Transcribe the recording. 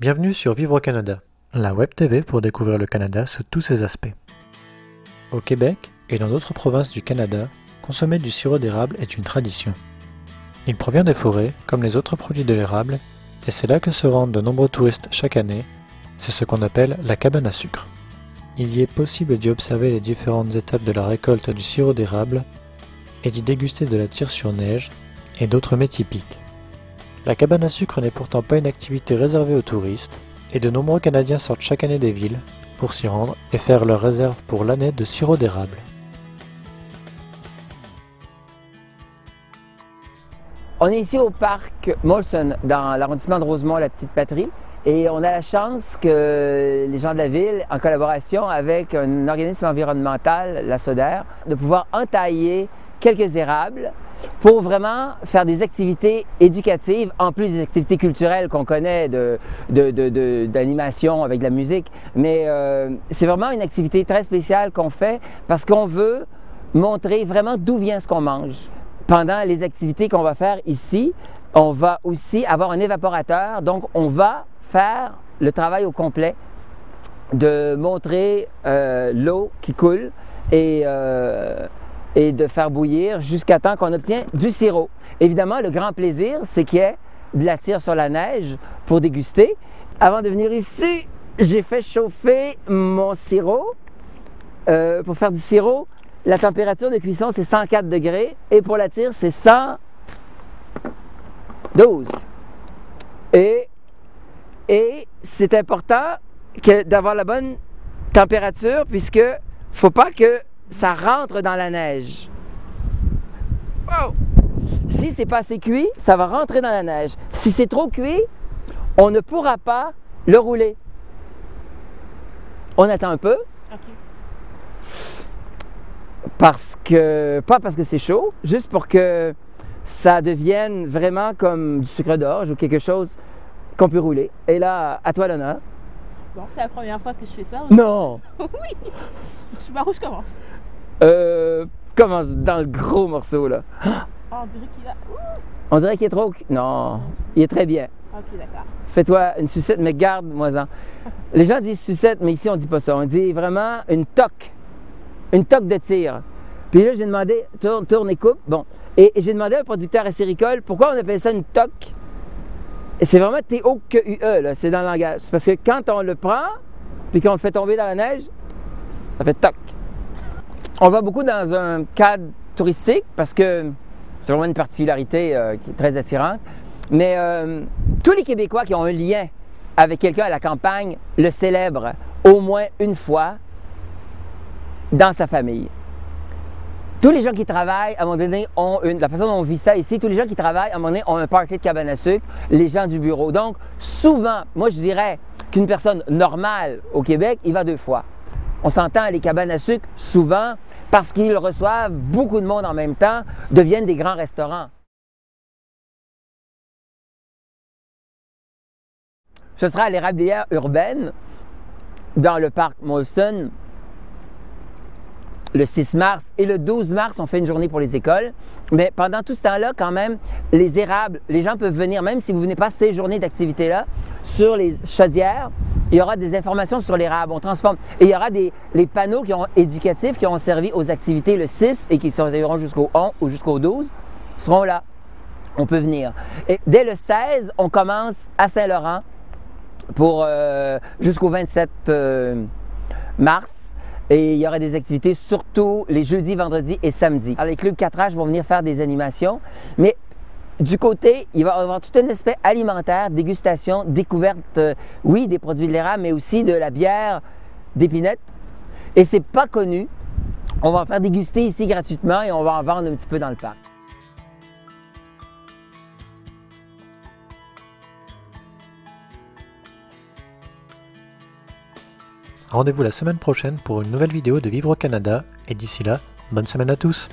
Bienvenue sur Vivre au Canada, la web TV pour découvrir le Canada sous tous ses aspects. Au Québec et dans d'autres provinces du Canada, consommer du sirop d'érable est une tradition. Il provient des forêts, comme les autres produits de l'érable, et c'est là que se rendent de nombreux touristes chaque année. C'est ce qu'on appelle la cabane à sucre. Il y est possible d'y observer les différentes étapes de la récolte du sirop d'érable et d'y déguster de la tire sur neige et d'autres mets typiques. La cabane à sucre n'est pourtant pas une activité réservée aux touristes, et de nombreux Canadiens sortent chaque année des villes pour s'y rendre et faire leur réserve pour l'année de sirop d'érable. On est ici au parc Molson, dans l'arrondissement de Rosemont, la petite patrie. Et on a la chance que les gens de la ville, en collaboration avec un organisme environnemental, la SODER, de pouvoir entailler quelques érables pour vraiment faire des activités éducatives, en plus des activités culturelles qu'on connaît d'animation de, de, avec de la musique. Mais euh, c'est vraiment une activité très spéciale qu'on fait parce qu'on veut montrer vraiment d'où vient ce qu'on mange. Pendant les activités qu'on va faire ici, on va aussi avoir un évaporateur, donc on va faire le travail au complet de montrer euh, l'eau qui coule et euh, et de faire bouillir jusqu'à temps qu'on obtient du sirop. Évidemment, le grand plaisir, c'est qu'il y ait de la tire sur la neige pour déguster. Avant de venir ici, j'ai fait chauffer mon sirop. Euh, pour faire du sirop, la température de cuisson, c'est 104 degrés et pour la tire, c'est 112. Et, et c'est important d'avoir la bonne température puisque faut pas que ça rentre dans la neige. Si c'est pas assez cuit, ça va rentrer dans la neige. Si c'est trop cuit, on ne pourra pas le rouler. On attend un peu. Parce que, pas parce que c'est chaud, juste pour que ça devienne vraiment comme du sucre d'orge ou quelque chose qu'on peut rouler. Et là, à toi l'honneur. Bon, c'est la première fois que je fais ça. Non! oui! Je sais pas où je commence. Euh, commence dans le gros morceau là. on dirait qu'il a. On dirait qu'il est trop. Non, il est très bien. Ok, d'accord. Fais-toi une sucette, mais garde-moi-en. Les gens disent sucette, mais ici on dit pas ça. On dit vraiment une toque. Une toque de tir. Puis là, j'ai demandé, tourne, tourne et coupe. Bon. Et, j'ai demandé à un producteur acéricole pourquoi on appelle ça une toque? Et c'est vraiment T-O-Q-U-E, là. C'est dans le langage. C'est parce que quand on le prend, puis qu'on le fait tomber dans la neige, ça fait toc. On va beaucoup dans un cadre touristique parce que c'est vraiment une particularité euh, qui est très attirante. Mais euh, tous les Québécois qui ont un lien avec quelqu'un à la campagne le célèbrent au moins une fois dans sa famille. Tous les gens qui travaillent, à un moment donné, ont une. La façon dont on vit ça ici, tous les gens qui travaillent, à un moment donné, ont un party de cabane à sucre, les gens du bureau. Donc, souvent, moi, je dirais qu'une personne normale au Québec, il va deux fois. On s'entend, les cabanes à sucre, souvent, parce qu'ils reçoivent beaucoup de monde en même temps, deviennent des grands restaurants. Ce sera à l'érablière urbaine, dans le parc Molson, le 6 mars et le 12 mars, on fait une journée pour les écoles. Mais pendant tout ce temps-là, quand même, les érables, les gens peuvent venir, même si vous ne venez pas ces journées d'activité-là, sur les chaudières, il y aura des informations sur l'érable. On transforme. Et il y aura des les panneaux éducatifs qui ont servi aux activités le 6 et qui serviront jusqu'au 11 ou jusqu'au 12 seront là. On peut venir. Et dès le 16, on commence à Saint-Laurent pour euh, jusqu'au 27 euh, mars. Et il y aura des activités surtout les jeudis, vendredis et samedis. Alors, les clubs 4H vont venir faire des animations. Du côté, il va y avoir tout un aspect alimentaire, dégustation, découverte, euh, oui, des produits de l'érable, mais aussi de la bière d'épinette. Et c'est pas connu. On va en faire déguster ici gratuitement et on va en vendre un petit peu dans le parc. Rendez-vous la semaine prochaine pour une nouvelle vidéo de Vivre au Canada et d'ici là, bonne semaine à tous